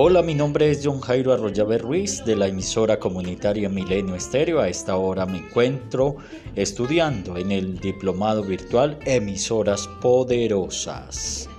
Hola, mi nombre es John Jairo Arroyave Ruiz de la emisora comunitaria Milenio Estéreo. A esta hora me encuentro estudiando en el diplomado virtual Emisoras Poderosas.